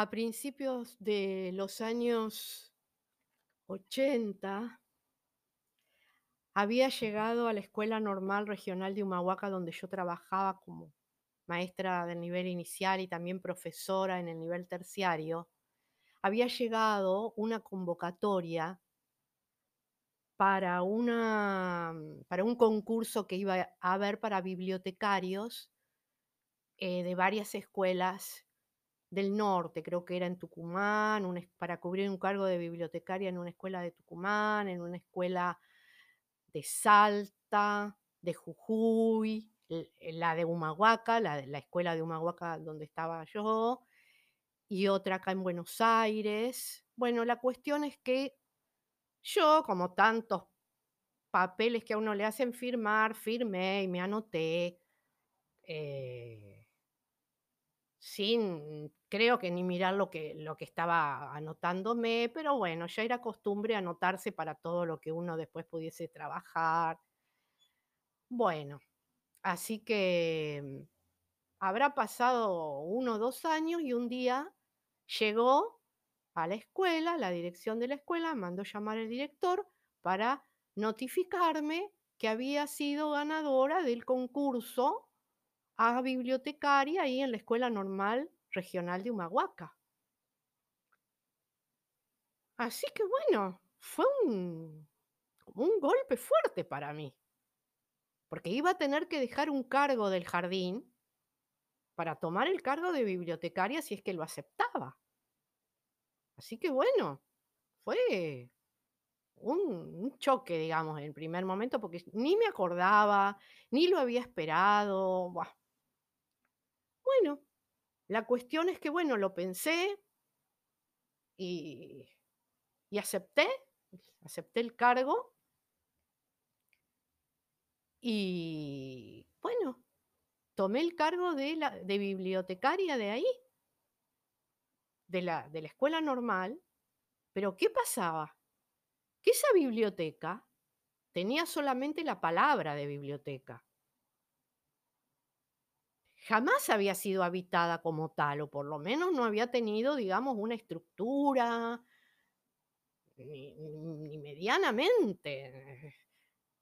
A principios de los años 80 había llegado a la Escuela Normal Regional de Humahuaca, donde yo trabajaba como maestra del nivel inicial y también profesora en el nivel terciario, había llegado una convocatoria para una para un concurso que iba a haber para bibliotecarios, eh, de varias escuelas del norte, creo que era en Tucumán, para cubrir un cargo de bibliotecaria en una escuela de Tucumán, en una escuela de Salta, de Jujuy, l la de Humahuaca, la escuela de Humahuaca donde estaba yo, y otra acá en Buenos Aires. Bueno, la cuestión es que yo, como tantos papeles que a uno le hacen firmar, firmé y me anoté, eh sin, creo que ni mirar lo que lo que estaba anotándome, pero bueno, ya era costumbre anotarse para todo lo que uno después pudiese trabajar. Bueno, así que habrá pasado 1 o 2 años y un día llegó a la escuela, la dirección de la escuela mandó llamar al director para notificarme que había sido ganadora del concurso a bibliotecaria ahí en la Escuela Normal Regional de Humahuaca. Así que bueno, fue un un golpe fuerte para mí. Porque iba a tener que dejar un cargo del jardín para tomar el cargo de bibliotecaria si es que lo aceptaba. Así que bueno, fue un choque, digamos, en el primer momento, porque ni me acordaba, ni lo había esperado. Bueno, la cuestión es que, bueno, lo pensé y acepté, acepté el cargo. Y bueno, tomé el cargo de la de bibliotecaria de ahí. De la de la escuela normal, pero, ¿qué pasaba? Que esa biblioteca tenía solamente la palabra de biblioteca. Jamás había sido habitada como tal, o por lo menos no había tenido, digamos, una estructura ni medianamente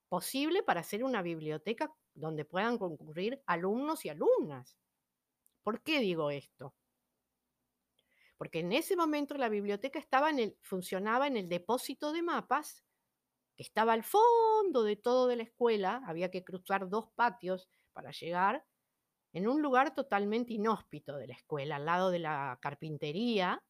posible para ser una biblioteca donde puedan concurrir alumnos y alumnas. ¿Por qué digo esto? Porque en ese momento la biblioteca estaba en el funcionaba en el depósito de mapas, que estaba al fondo de todo de la escuela, había que cruzar 2 patios para llegar, en un lugar totalmente inhóspito de la escuela, al lado de la carpintería.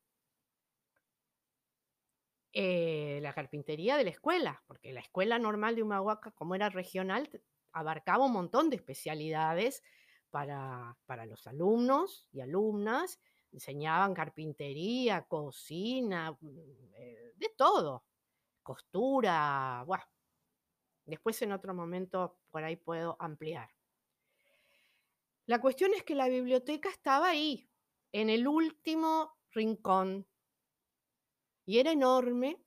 Eh, la carpintería de la escuela, porque la Escuela Normal de Humahuaca, como era regional, abarcaba un montón de especialidades para para los alumnos y alumnas, enseñaban carpintería, cocina, mm, eh, de todo, costura, buah. Después en otro momento por ahí puedo ampliar. La cuestión es que la biblioteca estaba ahí, en el último rincón. Y era enorme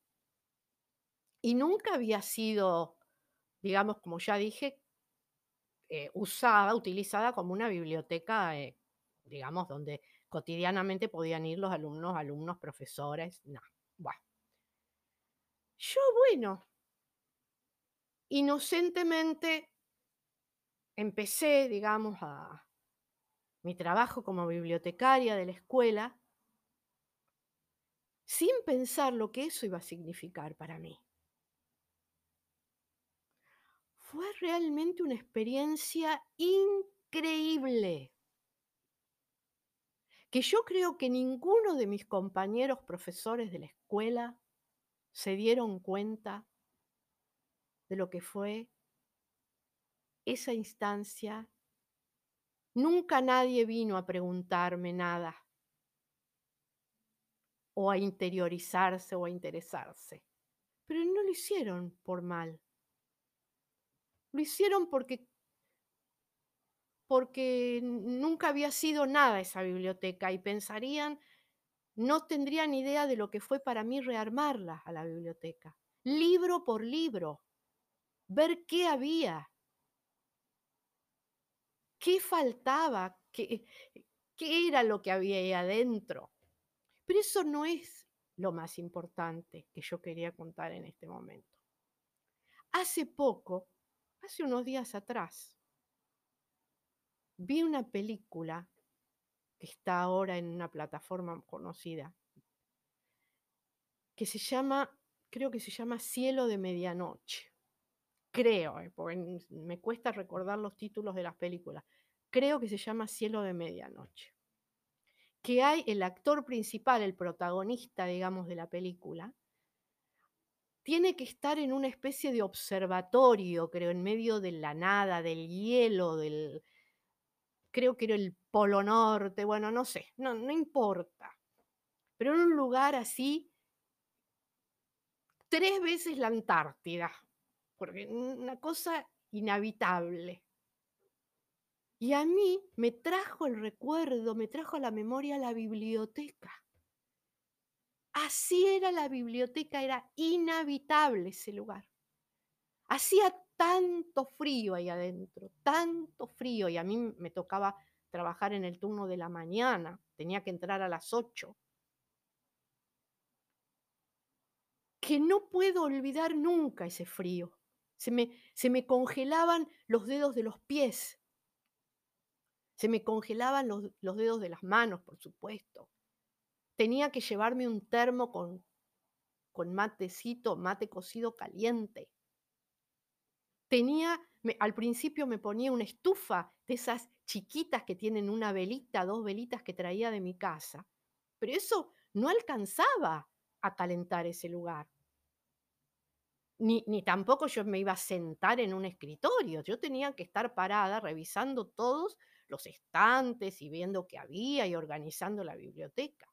y nunca había sido, digamos, como ya dije eh, usada, utilizada como una biblioteca, eh, digamos, donde cotidianamente podían ir los alumnos, alumnos, profesores, no, buah. Yo, bueno inocentemente empecé, digamos, a mi trabajo como bibliotecaria de la escuela sin pensar lo que eso iba a significar para mí. Fue realmente una experiencia increíble. Que yo creo que ninguno de mis compañeros profesores de la escuela se dieron cuenta de lo que fue esa instancia. Nunca nadie vino a preguntarme nada. O a interiorizarse o a interesarse. Pero no lo hicieron por mal. Lo hicieron porque porque nunca había sido nada esa biblioteca y pensarían no tendrían idea de lo que fue para mí rearmarla a la biblioteca, libro por libro, ver qué había. ¿Qué faltaba? ¿Qué qué era lo que había ahí adentro? Pero eso no es lo más importante que yo quería contar en este momento. Hace poco, hace unos días atrás, vi una película que está ahora en una plataforma conocida, que se llama, creo que se llama Cielo de Medianoche. Creo, eh, porque me cuesta recordar los títulos de las películas. Creo que se llama Cielo de Medianoche. Que hay el actor principal, el protagonista, digamos, de la película, tiene que estar en una especie de observatorio, creo, en medio de la nada, del hielo, del, creo que era el Polo Norte, bueno, no sé, no, no importa. Pero en un lugar así, tres veces la Antártida, porque una cosa inhabitable. Y a mí me trajo el recuerdo, me trajo a la memoria la biblioteca. Así era la biblioteca, era inhabitable ese lugar. Hacía tanto frío ahí adentro, tanto frío, y a mí me tocaba trabajar en el turno de la mañana, tenía que entrar a las 8, que no puedo olvidar nunca ese frío. Se me, se me congelaban los dedos de los pies, se me congelaban los, los dedos de las manos, por supuesto. Tenía que llevarme un termo con, con matecito, mate cocido caliente tenía, al principio me ponía una estufa de esas chiquitas que tienen una velita, dos velitas que traía de mi casa, pero eso no alcanzaba a calentar ese lugar. Ni, ni, tampoco yo me iba a sentar en un escritorio, yo tenía que estar parada revisando todos los estantes y viendo qué había y organizando la biblioteca.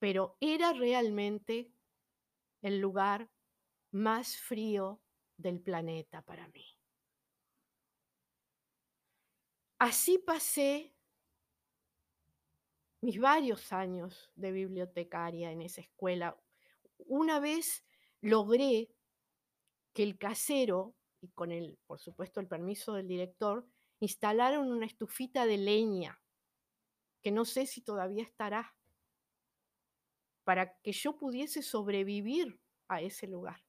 Pero era realmente el lugar más frío del planeta para mí. Así pasé mis varios años de bibliotecaria en esa escuela. Una vez logré que el casero, y con el, por supuesto, el permiso del director, instalaron una estufita de leña, que no sé si todavía estará, para que yo pudiese sobrevivir a ese lugar.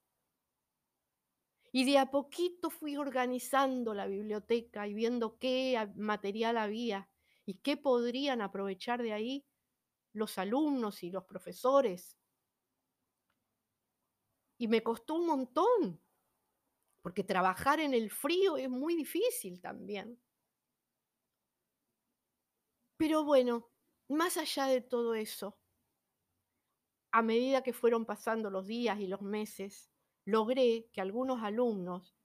Y de a poquito fui organizando la biblioteca y viendo qué material había y qué podrían aprovechar de ahí los alumnos y los profesores. Y me costó un montón, porque trabajar en el frío es muy difícil también. Pero bueno, más allá de todo eso, a medida que fueron pasando los días y los meses, logré que algunos alumnos,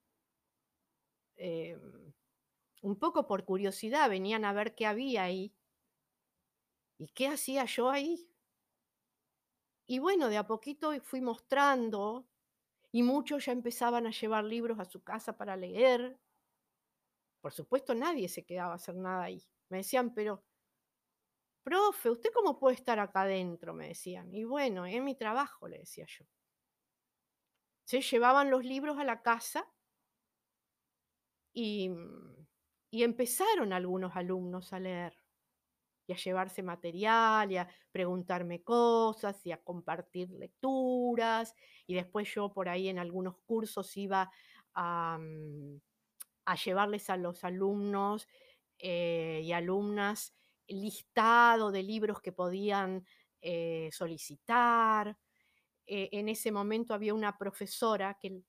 em, un poco por curiosidad, venían a ver qué había ahí. ¿Y qué hacía yo ahí? Y bueno, de a poquito fui mostrando y muchos ya empezaban a llevar libros a su casa para leer. Por supuesto, nadie se quedaba a hacer nada ahí. Me decían, pero, profe, ¿usted cómo puede estar acá adentro? Me decían. Y bueno, es mi trabajo, le decía yo. Se llevaban los libros a la casa y, mm, y empezaron algunos alumnos a leer y a llevarse material y a preguntarme cosas y a compartir lecturas. Y después yo por ahí en algunos cursos iba a, mm, llevarles a los alumnos eh, y alumnas listado de libros que podían eh, solicitar. Eh, en ese momento había una profesora que,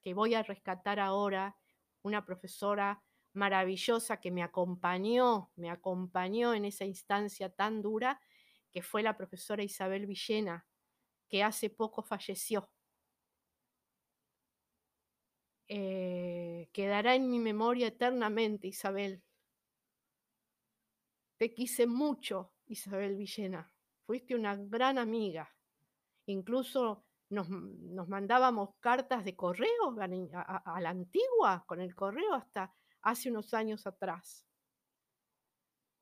que voy a rescatar ahora, una profesora maravillosa que me acompañó, me acompañó en esa instancia tan dura, que fue la profesora Isabel Villena, que hace poco falleció. Eh, quedará en mi memoria eternamente, Isabel. Te quise mucho, Isabel Villena. Fuiste una gran amiga. Incluso nos, mandábamos cartas de correo a, la antigua con el correo hasta hace unos años atrás.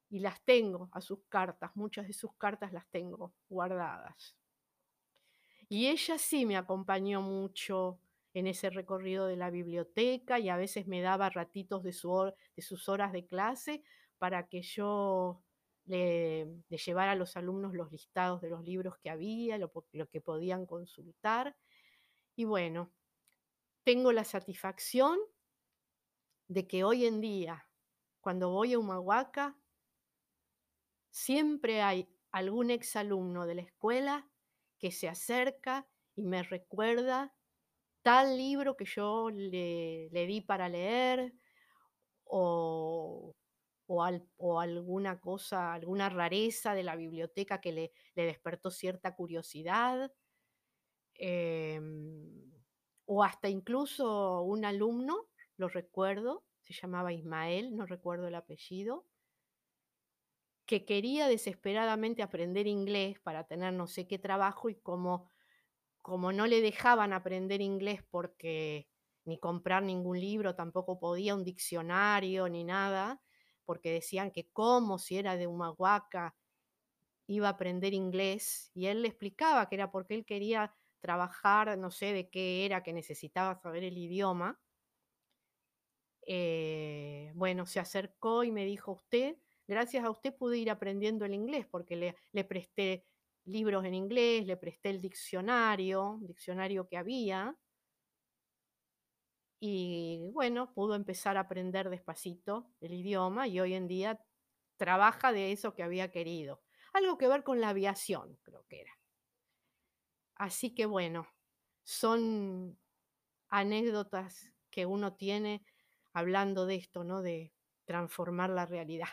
Y las tengo a sus cartas, muchas de sus cartas las tengo guardadas. Y ella sí me acompañó mucho en ese recorrido de la biblioteca y a veces me daba ratitos de, su de sus horas de clase para que yo de llevar a los alumnos los listados de los libros que había, lo que podían consultar. Y bueno, tengo la satisfacción de que hoy en día, cuando voy a Humahuaca, siempre hay algún exalumno de la escuela que se acerca y me recuerda tal libro que yo le, di para leer o, o, alguna cosa, alguna rareza de la biblioteca que le, despertó cierta curiosidad. Em, o hasta incluso un alumno, lo recuerdo, se llamaba Ismael, no recuerdo el apellido, que quería desesperadamente aprender inglés para tener no sé qué trabajo y como, como no le dejaban aprender inglés porque ni comprar ningún libro, tampoco podía un diccionario ni nada, porque decían que como si era de Humahuaca iba a aprender inglés y él le explicaba que era porque él quería trabajar, no sé de qué era, que necesitaba saber el idioma. Eh, bueno, se acercó y me dijo, usted gracias a usted pude ir aprendiendo el inglés porque le, le presté libros en inglés, le presté el diccionario, diccionario que había. Y bueno, pudo empezar a aprender despacito el idioma y hoy en día trabaja de eso que había querido. Algo que ver con la aviación, creo que era. Así que bueno, son anécdotas que uno tiene hablando de esto, ¿no? De transformar la realidad.